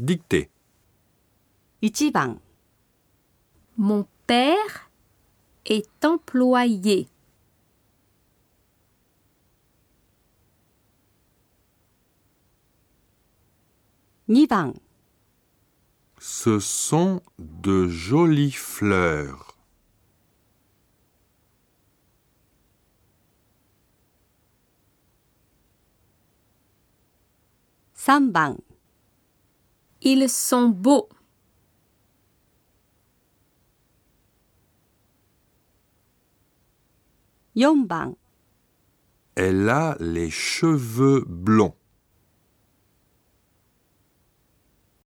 Dictée. 1. Mon père est employé. Ni ban. Ce sont de jolies fleurs. Samban. Ils sont beaux. ?4 番 Elle a les cheveux blonds.